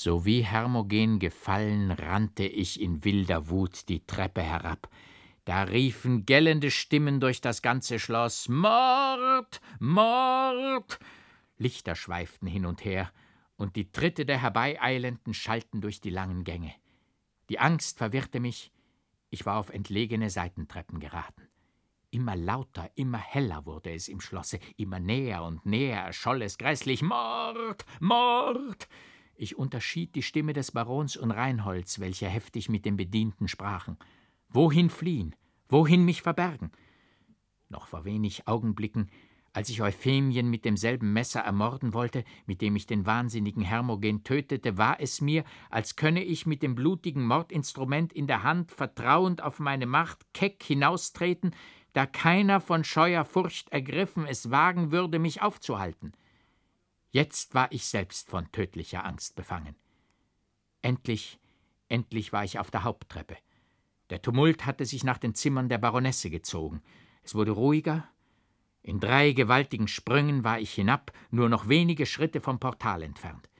So wie Hermogen gefallen, rannte ich in wilder Wut die Treppe herab. Da riefen gellende Stimmen durch das ganze Schloss Mord. Mord. Lichter schweiften hin und her, und die Tritte der Herbeieilenden schallten durch die langen Gänge. Die Angst verwirrte mich, ich war auf entlegene Seitentreppen geraten. Immer lauter, immer heller wurde es im Schlosse, immer näher und näher erscholl es grässlich Mord. Mord. Ich unterschied die Stimme des Barons und Reinholds, welche heftig mit den Bedienten sprachen. Wohin fliehen? Wohin mich verbergen? Noch vor wenig Augenblicken, als ich Euphemien mit demselben Messer ermorden wollte, mit dem ich den wahnsinnigen Hermogen tötete, war es mir, als könne ich mit dem blutigen Mordinstrument in der Hand vertrauend auf meine Macht keck hinaustreten, da keiner von scheuer Furcht ergriffen es wagen würde, mich aufzuhalten. Jetzt war ich selbst von tödlicher Angst befangen. Endlich, endlich war ich auf der Haupttreppe. Der Tumult hatte sich nach den Zimmern der Baronesse gezogen. Es wurde ruhiger. In drei gewaltigen Sprüngen war ich hinab, nur noch wenige Schritte vom Portal entfernt.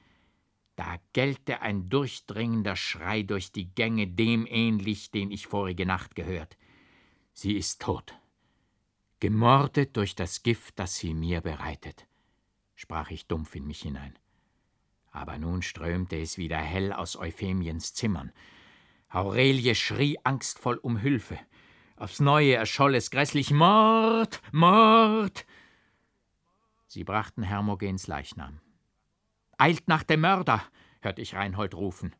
Da gellte ein durchdringender Schrei durch die Gänge dem ähnlich, den ich vorige Nacht gehört. Sie ist tot. Gemordet durch das Gift, das sie mir bereitet, sprach ich dumpf in mich hinein. Aber nun strömte es wieder hell aus Euphemiens Zimmern. Aurelie schrie angstvoll um Hilfe. Aufs Neue erscholl es grässlich Mord, Mord. Sie brachten Hermogens Leichnam. Eilt nach dem Mörder, hörte ich Reinhold rufen.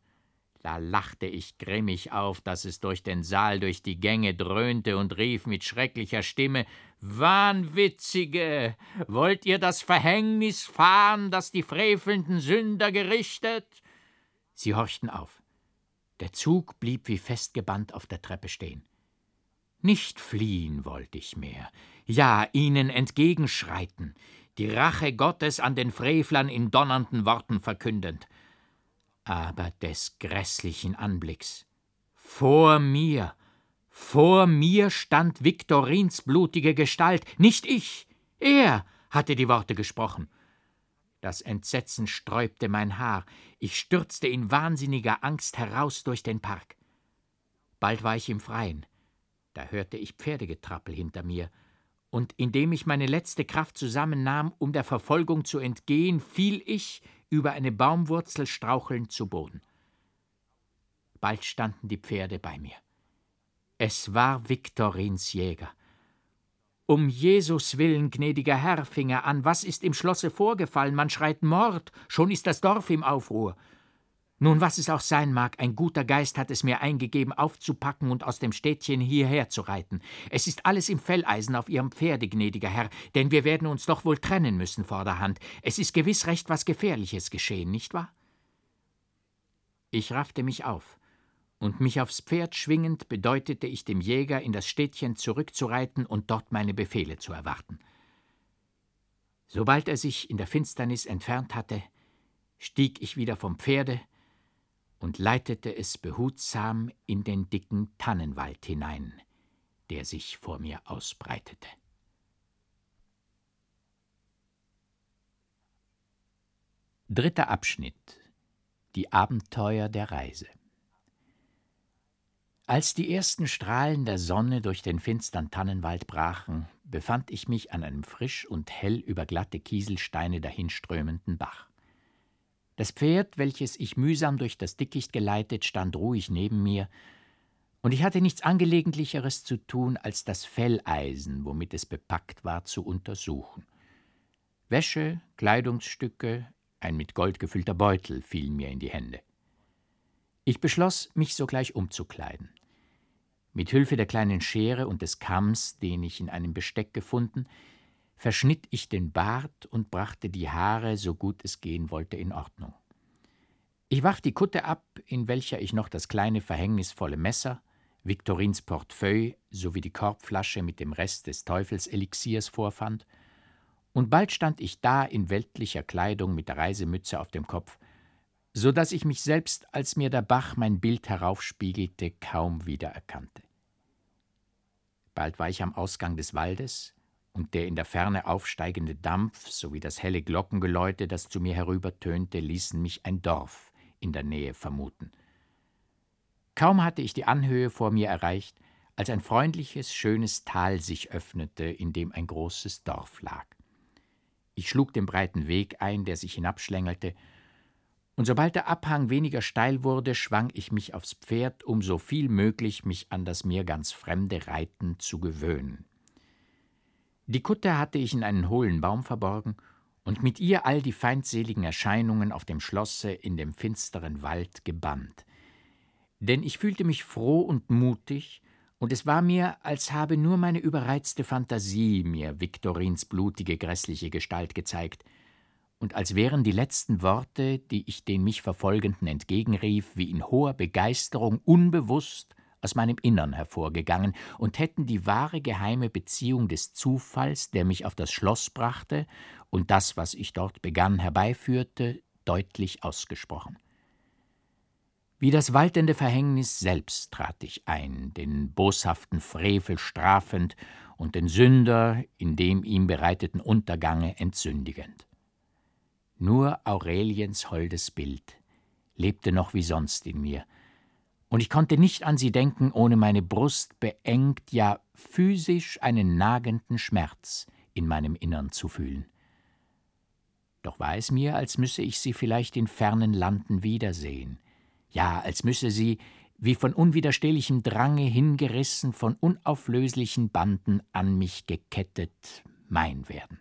Da lachte ich grimmig auf, dass es durch den Saal, durch die Gänge dröhnte und rief mit schrecklicher Stimme Wahnwitzige, wollt ihr das Verhängnis fahren, das die frevelnden Sünder gerichtet? Sie horchten auf. Der Zug blieb wie festgebannt auf der Treppe stehen. Nicht fliehen wollte ich mehr, ja ihnen entgegenschreiten, die Rache Gottes an den Frevlern in donnernden Worten verkündend. Aber des grässlichen Anblicks. Vor mir, vor mir stand Viktorins blutige Gestalt, nicht ich, er hatte die Worte gesprochen. Das Entsetzen sträubte mein Haar. Ich stürzte in wahnsinniger Angst heraus durch den Park. Bald war ich im Freien. Da hörte ich Pferdegetrappel hinter mir, und indem ich meine letzte Kraft zusammennahm, um der Verfolgung zu entgehen, fiel ich über eine Baumwurzel strauchelnd zu Boden. Bald standen die Pferde bei mir. Es war Viktorins Jäger. Um Jesus willen, gnädiger Herr, fing er an, was ist im Schlosse vorgefallen? Man schreit Mord, schon ist das Dorf im Aufruhr. Nun, was es auch sein mag, ein guter Geist hat es mir eingegeben, aufzupacken und aus dem Städtchen hierher zu reiten. Es ist alles im Felleisen auf Ihrem Pferde, gnädiger Herr, denn wir werden uns doch wohl trennen müssen vorderhand. Es ist gewiss recht was Gefährliches geschehen, nicht wahr? Ich raffte mich auf und mich aufs Pferd schwingend bedeutete ich dem Jäger, in das Städtchen zurückzureiten und dort meine Befehle zu erwarten. Sobald er sich in der Finsternis entfernt hatte, stieg ich wieder vom Pferde und leitete es behutsam in den dicken Tannenwald hinein, der sich vor mir ausbreitete. Dritter Abschnitt Die Abenteuer der Reise als die ersten Strahlen der Sonne durch den finstern Tannenwald brachen, befand ich mich an einem frisch und hell über glatte Kieselsteine dahinströmenden Bach. Das Pferd, welches ich mühsam durch das Dickicht geleitet, stand ruhig neben mir, und ich hatte nichts Angelegentlicheres zu tun, als das Felleisen, womit es bepackt war, zu untersuchen. Wäsche, Kleidungsstücke, ein mit Gold gefüllter Beutel fielen mir in die Hände. Ich beschloss, mich sogleich umzukleiden. Mit Hilfe der kleinen Schere und des Kamms, den ich in einem Besteck gefunden, verschnitt ich den Bart und brachte die Haare, so gut es gehen wollte, in Ordnung. Ich warf die Kutte ab, in welcher ich noch das kleine verhängnisvolle Messer, Viktorins Portefeuille sowie die Korbflasche mit dem Rest des Teufelselixiers vorfand, und bald stand ich da in weltlicher Kleidung mit der Reisemütze auf dem Kopf, so dass ich mich selbst, als mir der Bach mein Bild heraufspiegelte, kaum wiedererkannte. Bald war ich am Ausgang des Waldes, und der in der Ferne aufsteigende Dampf sowie das helle Glockengeläute, das zu mir herübertönte, ließen mich ein Dorf in der Nähe vermuten. Kaum hatte ich die Anhöhe vor mir erreicht, als ein freundliches, schönes Tal sich öffnete, in dem ein großes Dorf lag. Ich schlug den breiten Weg ein, der sich hinabschlängelte, und sobald der Abhang weniger steil wurde, schwang ich mich aufs Pferd, um so viel möglich mich an das mir ganz fremde Reiten zu gewöhnen. Die Kutte hatte ich in einen hohlen Baum verborgen und mit ihr all die feindseligen Erscheinungen auf dem Schlosse in dem finsteren Wald gebannt. Denn ich fühlte mich froh und mutig, und es war mir, als habe nur meine überreizte Fantasie mir Viktorins blutige, grässliche Gestalt gezeigt – und als wären die letzten Worte, die ich den mich Verfolgenden entgegenrief, wie in hoher Begeisterung unbewusst aus meinem Innern hervorgegangen und hätten die wahre geheime Beziehung des Zufalls, der mich auf das Schloss brachte und das, was ich dort begann, herbeiführte, deutlich ausgesprochen. Wie das waltende Verhängnis selbst trat ich ein, den boshaften Frevel strafend und den Sünder in dem ihm bereiteten Untergange entsündigend. Nur Aureliens holdes Bild lebte noch wie sonst in mir, und ich konnte nicht an sie denken, ohne meine Brust beengt, ja physisch einen nagenden Schmerz in meinem Innern zu fühlen. Doch war es mir, als müsse ich sie vielleicht in fernen Landen wiedersehen, ja, als müsse sie, wie von unwiderstehlichem Drange hingerissen, von unauflöslichen Banden an mich gekettet, mein werden.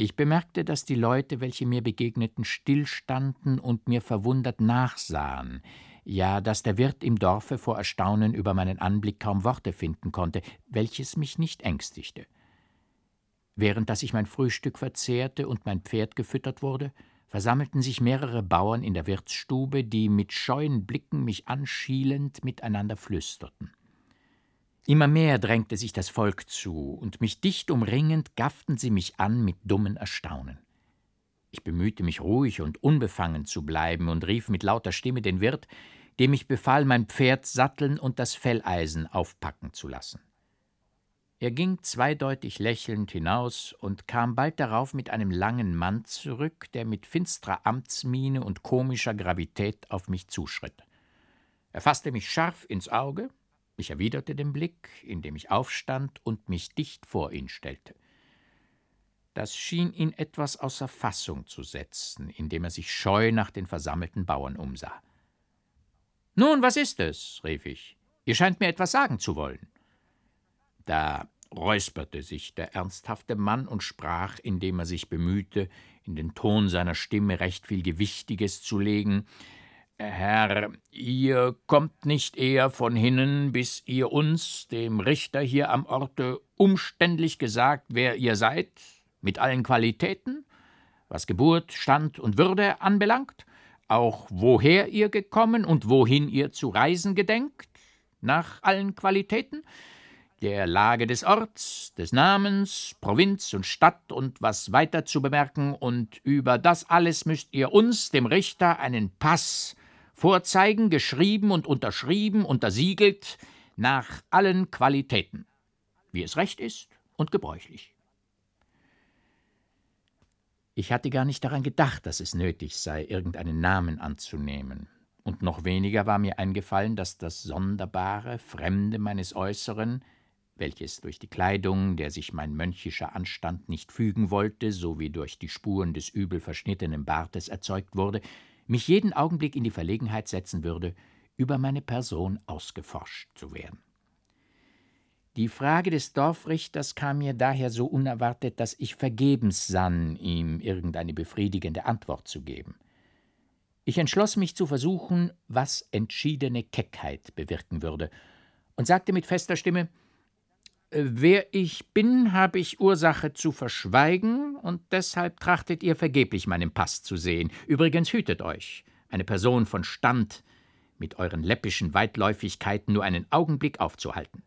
Ich bemerkte, dass die Leute, welche mir begegneten, stillstanden und mir verwundert nachsahen, ja, dass der Wirt im Dorfe vor Erstaunen über meinen Anblick kaum Worte finden konnte, welches mich nicht ängstigte. Während dass ich mein Frühstück verzehrte und mein Pferd gefüttert wurde, versammelten sich mehrere Bauern in der Wirtsstube, die mit scheuen Blicken mich anschielend miteinander flüsterten. Immer mehr drängte sich das Volk zu, und mich dicht umringend gafften sie mich an mit dummen Erstaunen. Ich bemühte mich ruhig und unbefangen zu bleiben und rief mit lauter Stimme den Wirt, dem ich befahl, mein Pferd satteln und das Felleisen aufpacken zu lassen. Er ging zweideutig lächelnd hinaus und kam bald darauf mit einem langen Mann zurück, der mit finsterer Amtsmiene und komischer Gravität auf mich zuschritt. Er fasste mich scharf ins Auge, ich erwiderte den Blick, indem ich aufstand und mich dicht vor ihn stellte. Das schien ihn etwas außer Fassung zu setzen, indem er sich scheu nach den versammelten Bauern umsah. Nun, was ist es? rief ich. Ihr scheint mir etwas sagen zu wollen. Da räusperte sich der ernsthafte Mann und sprach, indem er sich bemühte, in den Ton seiner Stimme recht viel Gewichtiges zu legen, Herr, ihr kommt nicht eher von hinnen, bis ihr uns, dem Richter hier am Orte, umständlich gesagt, wer ihr seid, mit allen Qualitäten, was Geburt, Stand und Würde anbelangt, auch woher ihr gekommen und wohin ihr zu reisen gedenkt, nach allen Qualitäten, der Lage des Orts, des Namens, Provinz und Stadt und was weiter zu bemerken, und über das alles müsst ihr uns, dem Richter, einen Pass vorzeigen, geschrieben und unterschrieben, untersiegelt, nach allen Qualitäten, wie es recht ist und gebräuchlich. Ich hatte gar nicht daran gedacht, dass es nötig sei, irgendeinen Namen anzunehmen, und noch weniger war mir eingefallen, dass das sonderbare, Fremde meines Äußeren, welches durch die Kleidung, der sich mein mönchischer Anstand nicht fügen wollte, sowie durch die Spuren des übel verschnittenen Bartes erzeugt wurde, mich jeden Augenblick in die Verlegenheit setzen würde, über meine Person ausgeforscht zu werden. Die Frage des Dorfrichters kam mir daher so unerwartet, dass ich vergebens sann, ihm irgendeine befriedigende Antwort zu geben. Ich entschloss mich zu versuchen, was entschiedene Keckheit bewirken würde, und sagte mit fester Stimme Wer ich bin, habe ich Ursache zu verschweigen, und deshalb trachtet ihr vergeblich meinen Pass zu sehen. Übrigens hütet euch, eine Person von Stand mit euren läppischen Weitläufigkeiten nur einen Augenblick aufzuhalten.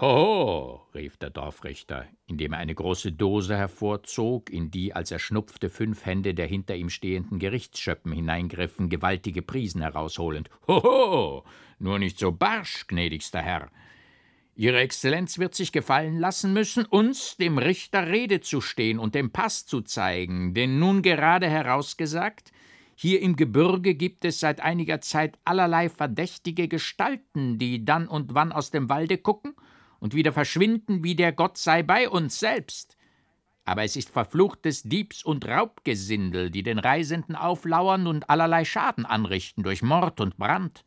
Hoho, rief der Dorfrichter, indem er eine große Dose hervorzog, in die, als er schnupfte, fünf Hände der hinter ihm stehenden Gerichtsschöppen hineingriffen, gewaltige Prisen herausholend. Hoho, nur nicht so barsch, gnädigster Herr. Ihre Exzellenz wird sich gefallen lassen müssen, uns, dem Richter, Rede zu stehen und den Pass zu zeigen, denn nun gerade herausgesagt, hier im Gebirge gibt es seit einiger Zeit allerlei verdächtige Gestalten, die dann und wann aus dem Walde gucken und wieder verschwinden, wie der Gott sei bei uns selbst. Aber es ist verfluchtes Diebs- und Raubgesindel, die den Reisenden auflauern und allerlei Schaden anrichten durch Mord und Brand.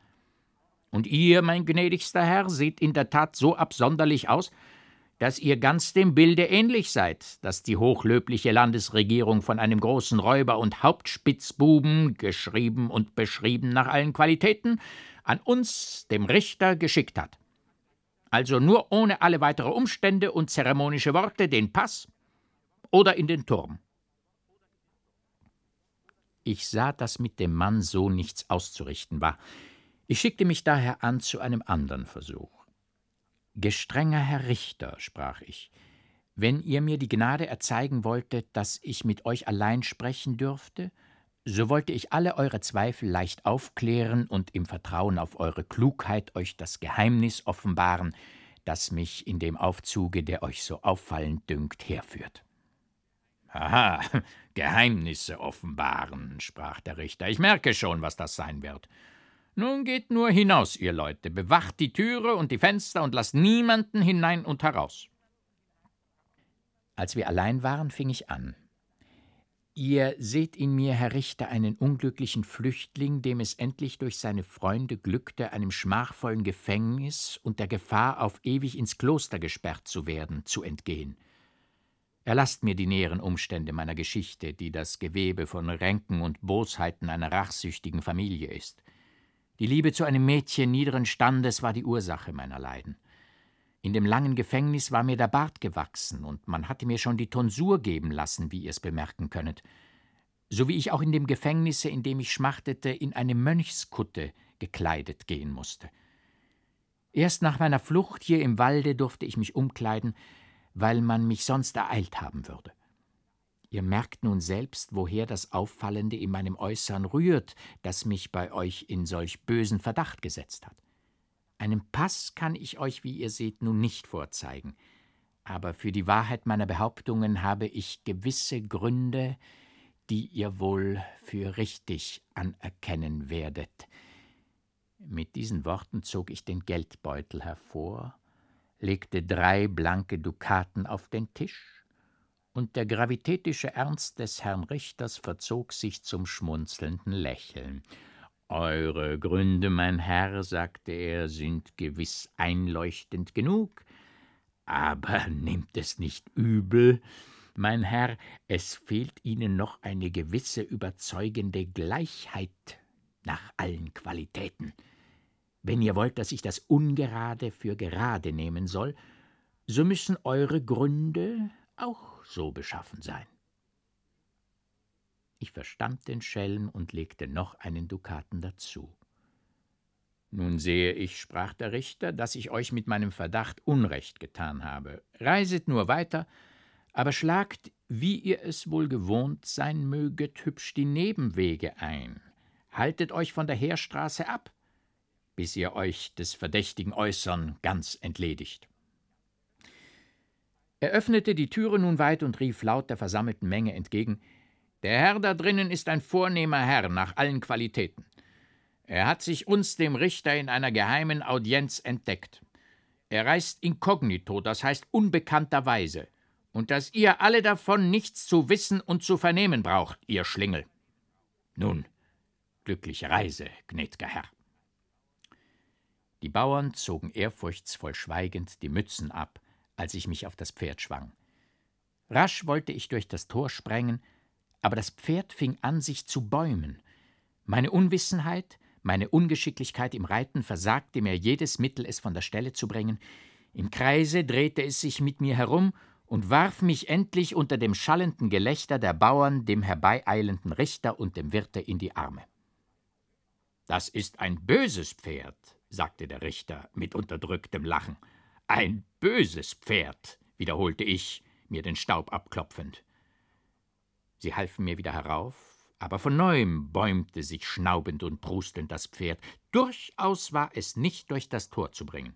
Und ihr, mein gnädigster Herr, seht in der Tat so absonderlich aus, dass ihr ganz dem Bilde ähnlich seid, das die hochlöbliche Landesregierung von einem großen Räuber und Hauptspitzbuben, geschrieben und beschrieben nach allen Qualitäten, an uns, dem Richter, geschickt hat. Also nur ohne alle weitere Umstände und zeremonische Worte den Pass oder in den Turm. Ich sah, dass mit dem Mann so nichts auszurichten war. Ich schickte mich daher an zu einem anderen Versuch. Gestrenger Herr Richter, sprach ich, wenn ihr mir die Gnade erzeigen wolltet, dass ich mit euch allein sprechen dürfte, so wollte ich alle eure Zweifel leicht aufklären und im Vertrauen auf eure Klugheit euch das Geheimnis offenbaren, das mich in dem Aufzuge, der euch so auffallend dünkt, herführt. Aha, Geheimnisse offenbaren, sprach der Richter. Ich merke schon, was das sein wird. Nun geht nur hinaus, ihr Leute, bewacht die Türe und die Fenster und lasst niemanden hinein und heraus. Als wir allein waren, fing ich an. Ihr seht in mir, Herr Richter, einen unglücklichen Flüchtling, dem es endlich durch seine Freunde glückte, einem schmachvollen Gefängnis und der Gefahr, auf ewig ins Kloster gesperrt zu werden, zu entgehen. Erlasst mir die näheren Umstände meiner Geschichte, die das Gewebe von Ränken und Bosheiten einer rachsüchtigen Familie ist. Die Liebe zu einem Mädchen niederen Standes war die Ursache meiner Leiden. In dem langen Gefängnis war mir der Bart gewachsen, und man hatte mir schon die Tonsur geben lassen, wie ihr es bemerken könnet, so wie ich auch in dem Gefängnisse, in dem ich schmachtete, in eine Mönchskutte gekleidet gehen musste. Erst nach meiner Flucht hier im Walde durfte ich mich umkleiden, weil man mich sonst ereilt haben würde. Ihr merkt nun selbst, woher das Auffallende in meinem Äußern rührt, das mich bei euch in solch bösen Verdacht gesetzt hat. Einen Pass kann ich euch, wie ihr seht, nun nicht vorzeigen, aber für die Wahrheit meiner Behauptungen habe ich gewisse Gründe, die ihr wohl für richtig anerkennen werdet. Mit diesen Worten zog ich den Geldbeutel hervor, legte drei blanke Dukaten auf den Tisch und der gravitätische Ernst des Herrn Richters verzog sich zum schmunzelnden Lächeln. Eure Gründe, mein Herr, sagte er, sind gewiss einleuchtend genug, aber nehmt es nicht übel, mein Herr, es fehlt Ihnen noch eine gewisse überzeugende Gleichheit nach allen Qualitäten. Wenn ihr wollt, dass ich das Ungerade für gerade nehmen soll, so müssen eure Gründe auch so beschaffen sein. Ich verstand den Schelm und legte noch einen Dukaten dazu. Nun sehe ich, sprach der Richter, dass ich euch mit meinem Verdacht Unrecht getan habe. Reiset nur weiter, aber schlagt, wie ihr es wohl gewohnt sein möget, hübsch die Nebenwege ein. Haltet euch von der Heerstraße ab, bis ihr euch des verdächtigen Äußern ganz entledigt. Er öffnete die Türe nun weit und rief laut der versammelten Menge entgegen Der Herr da drinnen ist ein vornehmer Herr nach allen Qualitäten. Er hat sich uns dem Richter in einer geheimen Audienz entdeckt. Er reist inkognito, das heißt unbekannterweise, und dass ihr alle davon nichts zu wissen und zu vernehmen braucht, ihr Schlingel. Nun, glückliche Reise, gnädger Herr. Die Bauern zogen ehrfurchtsvoll schweigend die Mützen ab, als ich mich auf das Pferd schwang. Rasch wollte ich durch das Tor sprengen, aber das Pferd fing an, sich zu bäumen. Meine Unwissenheit, meine Ungeschicklichkeit im Reiten versagte mir jedes Mittel, es von der Stelle zu bringen. Im Kreise drehte es sich mit mir herum und warf mich endlich unter dem schallenden Gelächter der Bauern dem herbeieilenden Richter und dem Wirte in die Arme. Das ist ein böses Pferd, sagte der Richter mit unterdrücktem Lachen. Ein böses Pferd, wiederholte ich, mir den Staub abklopfend. Sie halfen mir wieder herauf, aber von neuem bäumte sich schnaubend und prustend das Pferd. Durchaus war es nicht durch das Tor zu bringen.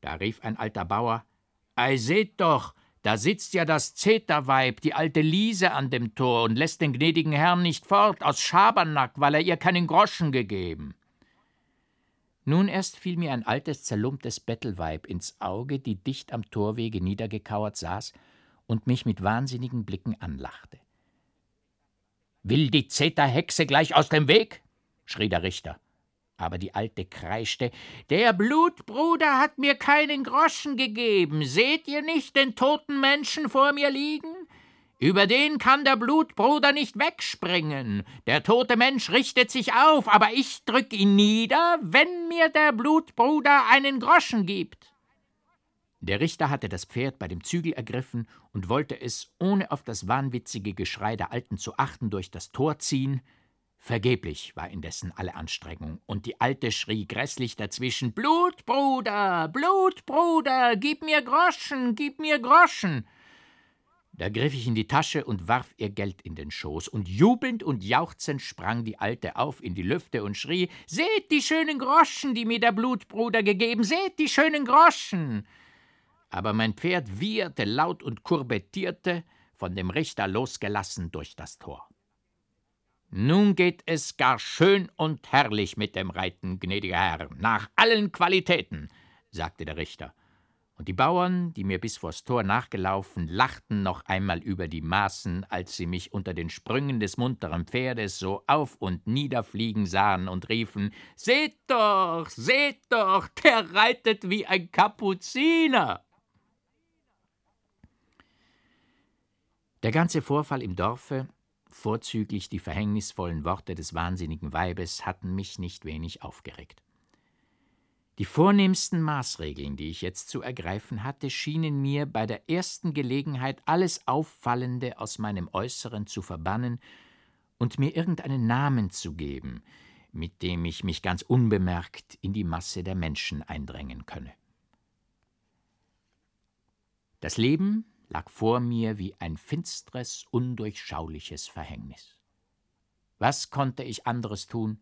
Da rief ein alter Bauer: Ei, seht doch, da sitzt ja das Zeterweib, die alte Liese an dem Tor und lässt den gnädigen Herrn nicht fort aus Schabernack, weil er ihr keinen Groschen gegeben. Nun erst fiel mir ein altes, zerlumptes Bettelweib ins Auge, die dicht am Torwege niedergekauert saß und mich mit wahnsinnigen Blicken anlachte. Will die Zeterhexe gleich aus dem Weg? schrie der Richter. Aber die Alte kreischte: Der Blutbruder hat mir keinen Groschen gegeben. Seht ihr nicht den toten Menschen vor mir liegen? Über den kann der Blutbruder nicht wegspringen. Der tote Mensch richtet sich auf, aber ich drück ihn nieder, wenn mir der Blutbruder einen Groschen gibt. Der Richter hatte das Pferd bei dem Zügel ergriffen und wollte es, ohne auf das wahnwitzige Geschrei der Alten zu achten, durch das Tor ziehen. Vergeblich war indessen alle Anstrengung, und die Alte schrie grässlich dazwischen: Blutbruder, Blutbruder, gib mir Groschen, gib mir Groschen! Da griff ich in die Tasche und warf ihr Geld in den Schoß, und jubelnd und jauchzend sprang die Alte auf in die Lüfte und schrie: Seht die schönen Groschen, die mir der Blutbruder gegeben, seht die schönen Groschen! Aber mein Pferd wieherte laut und kurbettierte, von dem Richter losgelassen durch das Tor. Nun geht es gar schön und herrlich mit dem Reiten, gnädiger Herr, nach allen Qualitäten, sagte der Richter und die Bauern, die mir bis vors Tor nachgelaufen, lachten noch einmal über die Maßen, als sie mich unter den Sprüngen des munteren Pferdes so auf und niederfliegen sahen und riefen Seht doch, seht doch, der reitet wie ein Kapuziner. Der ganze Vorfall im Dorfe, vorzüglich die verhängnisvollen Worte des wahnsinnigen Weibes, hatten mich nicht wenig aufgeregt. Die vornehmsten Maßregeln, die ich jetzt zu ergreifen hatte, schienen mir bei der ersten Gelegenheit alles Auffallende aus meinem Äußeren zu verbannen und mir irgendeinen Namen zu geben, mit dem ich mich ganz unbemerkt in die Masse der Menschen eindrängen könne. Das Leben lag vor mir wie ein finstres, undurchschauliches Verhängnis. Was konnte ich anderes tun,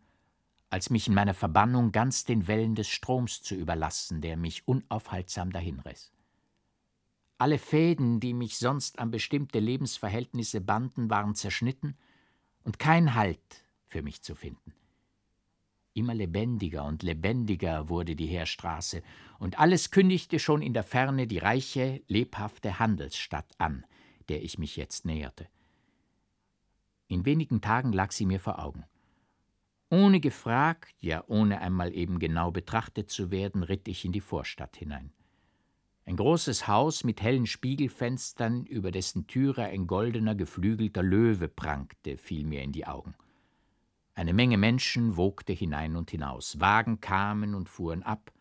als mich in meiner Verbannung ganz den Wellen des Stroms zu überlassen, der mich unaufhaltsam dahinriss. Alle Fäden, die mich sonst an bestimmte Lebensverhältnisse banden, waren zerschnitten und kein Halt für mich zu finden. Immer lebendiger und lebendiger wurde die Heerstraße, und alles kündigte schon in der Ferne die reiche, lebhafte Handelsstadt an, der ich mich jetzt näherte. In wenigen Tagen lag sie mir vor Augen. Ohne gefragt, ja ohne einmal eben genau betrachtet zu werden, ritt ich in die Vorstadt hinein. Ein großes Haus mit hellen Spiegelfenstern, über dessen Türe ein goldener, geflügelter Löwe prangte, fiel mir in die Augen. Eine Menge Menschen wogte hinein und hinaus, Wagen kamen und fuhren ab,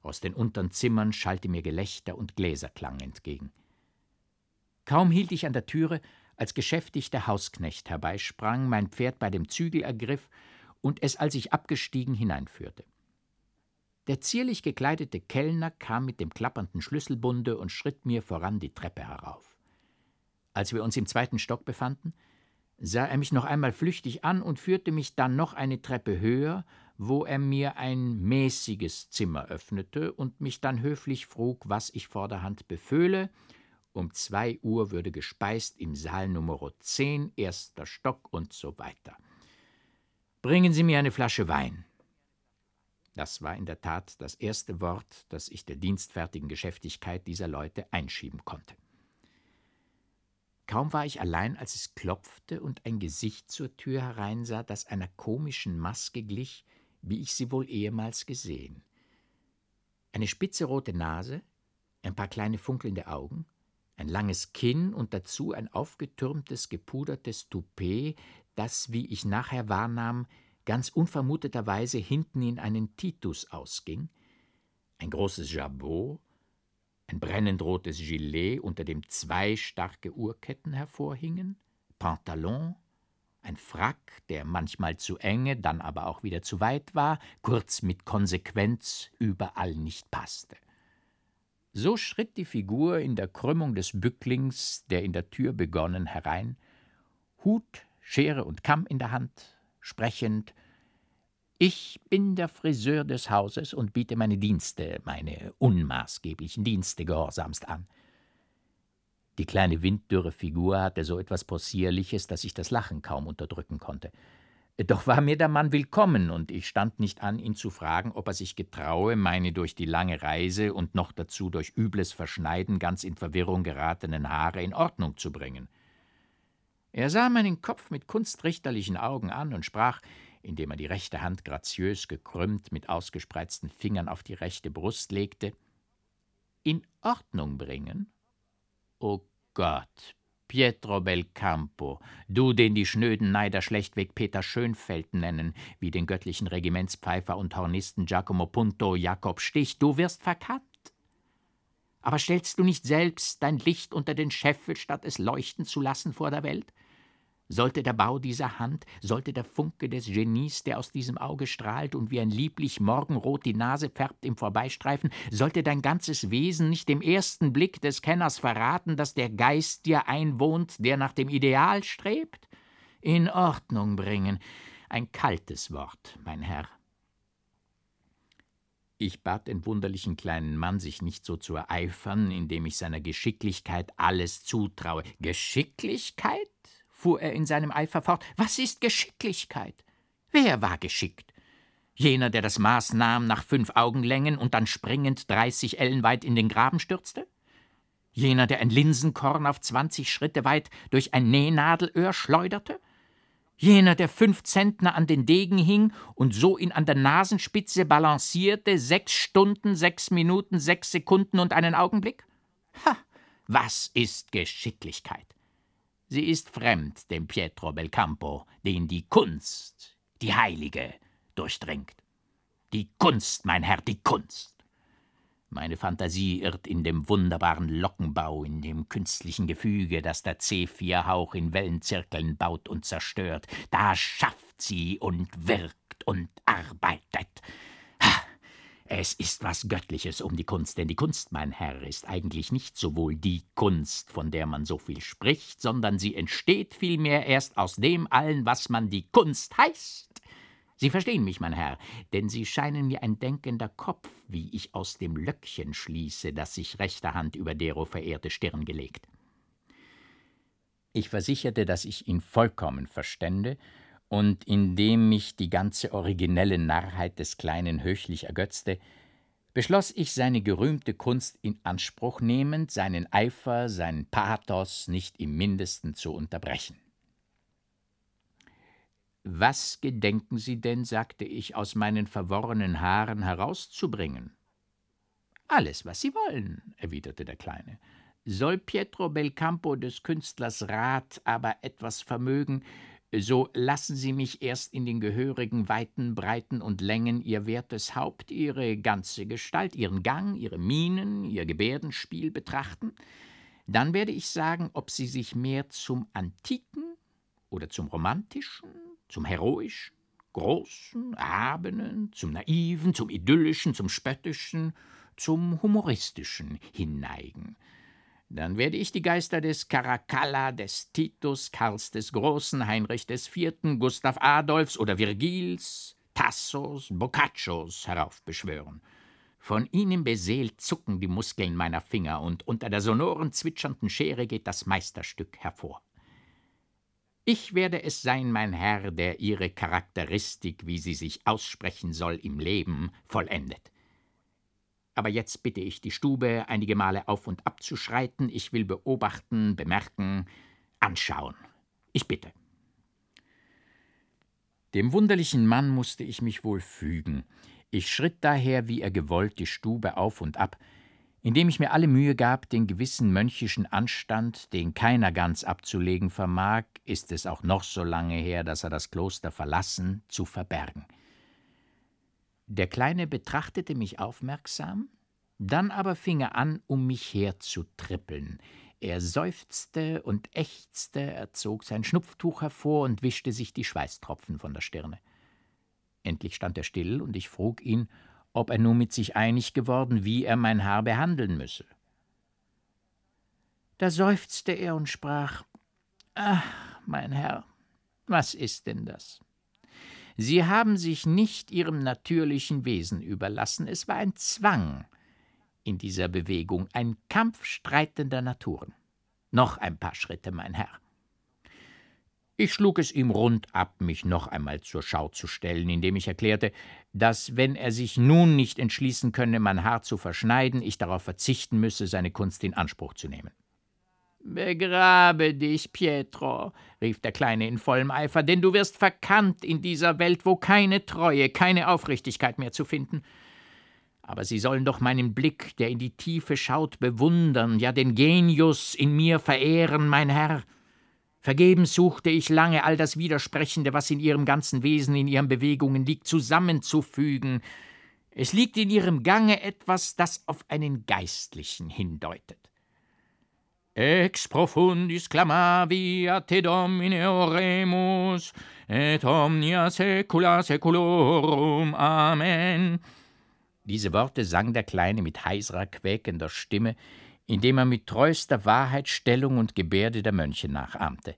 aus den untern Zimmern schallte mir Gelächter und Gläserklang entgegen. Kaum hielt ich an der Türe, als geschäftig der Hausknecht herbeisprang, mein Pferd bei dem Zügel ergriff und es, als ich abgestiegen, hineinführte. Der zierlich gekleidete Kellner kam mit dem klappernden Schlüsselbunde und schritt mir voran die Treppe herauf. Als wir uns im zweiten Stock befanden, sah er mich noch einmal flüchtig an und führte mich dann noch eine Treppe höher, wo er mir ein mäßiges Zimmer öffnete und mich dann höflich frug, was ich vorderhand beföhle. Um zwei Uhr würde gespeist im Saal Nummer 10, erster Stock und so weiter. Bringen Sie mir eine Flasche Wein. Das war in der Tat das erste Wort, das ich der dienstfertigen Geschäftigkeit dieser Leute einschieben konnte. Kaum war ich allein, als es klopfte und ein Gesicht zur Tür hereinsah, das einer komischen Maske glich, wie ich sie wohl ehemals gesehen. Eine spitze rote Nase, ein paar kleine funkelnde Augen, ein langes Kinn und dazu ein aufgetürmtes, gepudertes Toupet, das, wie ich nachher wahrnahm, ganz unvermuteterweise hinten in einen Titus ausging, ein großes Jabot, ein brennend rotes Gilet, unter dem zwei starke Uhrketten hervorhingen, Pantalon, ein Frack, der manchmal zu enge, dann aber auch wieder zu weit war, kurz mit Konsequenz überall nicht passte. So schritt die Figur in der Krümmung des Bücklings, der in der Tür begonnen, herein, Hut, Schere und Kamm in der Hand, sprechend Ich bin der Friseur des Hauses und biete meine Dienste, meine unmaßgeblichen Dienste gehorsamst an. Die kleine winddürre Figur hatte so etwas Possierliches, dass ich das Lachen kaum unterdrücken konnte. Doch war mir der Mann willkommen, und ich stand nicht an, ihn zu fragen, ob er sich getraue, meine durch die lange Reise und noch dazu durch übles Verschneiden ganz in Verwirrung geratenen Haare in Ordnung zu bringen. Er sah meinen Kopf mit kunstrichterlichen Augen an und sprach, indem er die rechte Hand graziös gekrümmt mit ausgespreizten Fingern auf die rechte Brust legte, in Ordnung bringen? O Gott, Pietro Belcampo, du, den die schnöden Neider schlechtweg Peter Schönfeld nennen, wie den göttlichen Regimentspfeifer und Hornisten Giacomo Punto Jakob Stich, du wirst verkannt. Aber stellst du nicht selbst dein Licht unter den Scheffel, statt es leuchten zu lassen vor der Welt? Sollte der Bau dieser Hand, sollte der Funke des Genies, der aus diesem Auge strahlt und wie ein lieblich Morgenrot die Nase färbt im Vorbeistreifen, sollte dein ganzes Wesen nicht dem ersten Blick des Kenners verraten, dass der Geist dir einwohnt, der nach dem Ideal strebt? In Ordnung bringen. Ein kaltes Wort, mein Herr. Ich bat den wunderlichen kleinen Mann, sich nicht so zu ereifern, indem ich seiner Geschicklichkeit alles zutraue. Geschicklichkeit? Fuhr er in seinem Eifer fort, was ist Geschicklichkeit? Wer war geschickt? Jener, der das Maß nahm nach fünf Augenlängen und dann springend dreißig Ellen weit in den Graben stürzte? Jener, der ein Linsenkorn auf zwanzig Schritte weit durch ein Nähnadelöhr schleuderte? Jener, der fünf Zentner an den Degen hing und so ihn an der Nasenspitze balancierte, sechs Stunden, sechs Minuten, sechs Sekunden und einen Augenblick? Ha, was ist Geschicklichkeit? Sie ist fremd dem Pietro Belcampo, den die Kunst, die Heilige, durchdringt. Die Kunst, mein Herr, die Kunst. Meine Fantasie irrt in dem wunderbaren Lockenbau, in dem künstlichen Gefüge, das der C4-Hauch in Wellenzirkeln baut und zerstört. Da schafft sie und wirkt und arbeitet. Es ist was Göttliches um die Kunst, denn die Kunst, mein Herr, ist eigentlich nicht sowohl die Kunst, von der man so viel spricht, sondern sie entsteht vielmehr erst aus dem allen, was man die Kunst heißt. Sie verstehen mich, mein Herr, denn Sie scheinen mir ein denkender Kopf, wie ich aus dem Löckchen schließe, das sich rechter Hand über dero verehrte Stirn gelegt. Ich versicherte, dass ich ihn vollkommen verstände und indem mich die ganze originelle Narrheit des Kleinen höchlich ergötzte, beschloss ich, seine gerühmte Kunst in Anspruch nehmend, seinen Eifer, seinen Pathos nicht im mindesten zu unterbrechen. Was gedenken Sie denn, sagte ich, aus meinen verworrenen Haaren herauszubringen? Alles, was Sie wollen, erwiderte der Kleine. Soll Pietro Belcampo des Künstlers Rat aber etwas vermögen, so lassen Sie mich erst in den gehörigen Weiten, Breiten und Längen Ihr wertes Haupt, Ihre ganze Gestalt, Ihren Gang, Ihre Mienen, Ihr Gebärdenspiel betrachten. Dann werde ich sagen, ob Sie sich mehr zum Antiken oder zum Romantischen, zum Heroischen, Großen, Erhabenen, zum Naiven, zum Idyllischen, zum Spöttischen, zum Humoristischen hinneigen. Dann werde ich die Geister des Caracalla, des Titus, Karls des Großen, Heinrich des Vierten, Gustav Adolfs oder Virgils, Tassos, Boccaccios heraufbeschwören. Von ihnen beseelt zucken die Muskeln meiner Finger, und unter der sonoren, zwitschernden Schere geht das Meisterstück hervor. Ich werde es sein, mein Herr, der Ihre Charakteristik, wie sie sich aussprechen soll, im Leben vollendet. Aber jetzt bitte ich die Stube einige Male auf und ab zu schreiten. Ich will beobachten, bemerken, anschauen. Ich bitte. Dem wunderlichen Mann musste ich mich wohl fügen. Ich schritt daher, wie er gewollt, die Stube auf und ab, indem ich mir alle Mühe gab, den gewissen mönchischen Anstand, den keiner ganz abzulegen vermag, ist es auch noch so lange her, dass er das Kloster verlassen, zu verbergen. Der Kleine betrachtete mich aufmerksam, dann aber fing er an, um mich her zu trippeln. Er seufzte und ächzte, er zog sein Schnupftuch hervor und wischte sich die Schweißtropfen von der Stirne. Endlich stand er still, und ich frug ihn, ob er nun mit sich einig geworden, wie er mein Haar behandeln müsse. Da seufzte er und sprach Ach, mein Herr, was ist denn das? Sie haben sich nicht ihrem natürlichen Wesen überlassen, es war ein Zwang in dieser Bewegung, ein Kampf streitender Naturen. Noch ein paar Schritte, mein Herr. Ich schlug es ihm rund ab, mich noch einmal zur Schau zu stellen, indem ich erklärte, dass, wenn er sich nun nicht entschließen könne, mein Haar zu verschneiden, ich darauf verzichten müsse, seine Kunst in Anspruch zu nehmen. Begrabe dich, Pietro, rief der Kleine in vollem Eifer, denn du wirst verkannt in dieser Welt, wo keine Treue, keine Aufrichtigkeit mehr zu finden. Aber Sie sollen doch meinen Blick, der in die Tiefe schaut, bewundern, ja den Genius in mir verehren, mein Herr. Vergebens suchte ich lange, all das Widersprechende, was in ihrem ganzen Wesen, in ihren Bewegungen liegt, zusammenzufügen. Es liegt in ihrem Gange etwas, das auf einen Geistlichen hindeutet. Ex profundis clamavi a te domine oremus, et omnia secula seculorum. Amen. Diese Worte sang der Kleine mit heiserer, quäkender Stimme, indem er mit treuster Wahrheit Stellung und Gebärde der Mönche nachahmte.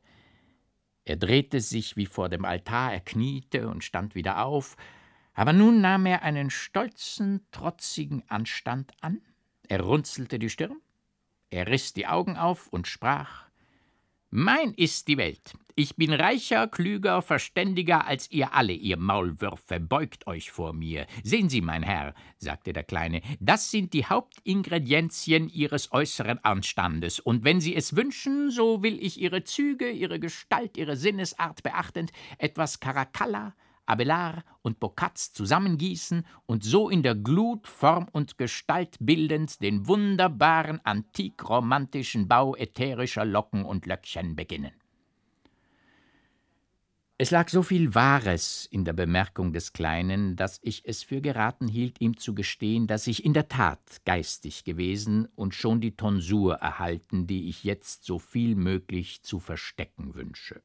Er drehte sich wie vor dem Altar, er kniete und stand wieder auf, aber nun nahm er einen stolzen, trotzigen Anstand an, er runzelte die Stirn, er riß die Augen auf und sprach Mein ist die Welt, ich bin reicher, klüger, verständiger als ihr alle, ihr Maulwürfe, beugt euch vor mir. Sehen Sie, mein Herr, sagte der Kleine, das sind die Hauptingredienzien Ihres äußeren Anstandes, und wenn Sie es wünschen, so will ich Ihre Züge, Ihre Gestalt, Ihre Sinnesart beachtend etwas Caracalla, Abelard und Bocatz zusammengießen und so in der Glut Form und Gestalt bildend den wunderbaren antikromantischen Bau ätherischer Locken und Löckchen beginnen. Es lag so viel Wahres in der Bemerkung des Kleinen, dass ich es für geraten hielt, ihm zu gestehen, dass ich in der Tat geistig gewesen und schon die Tonsur erhalten, die ich jetzt so viel möglich zu verstecken wünsche.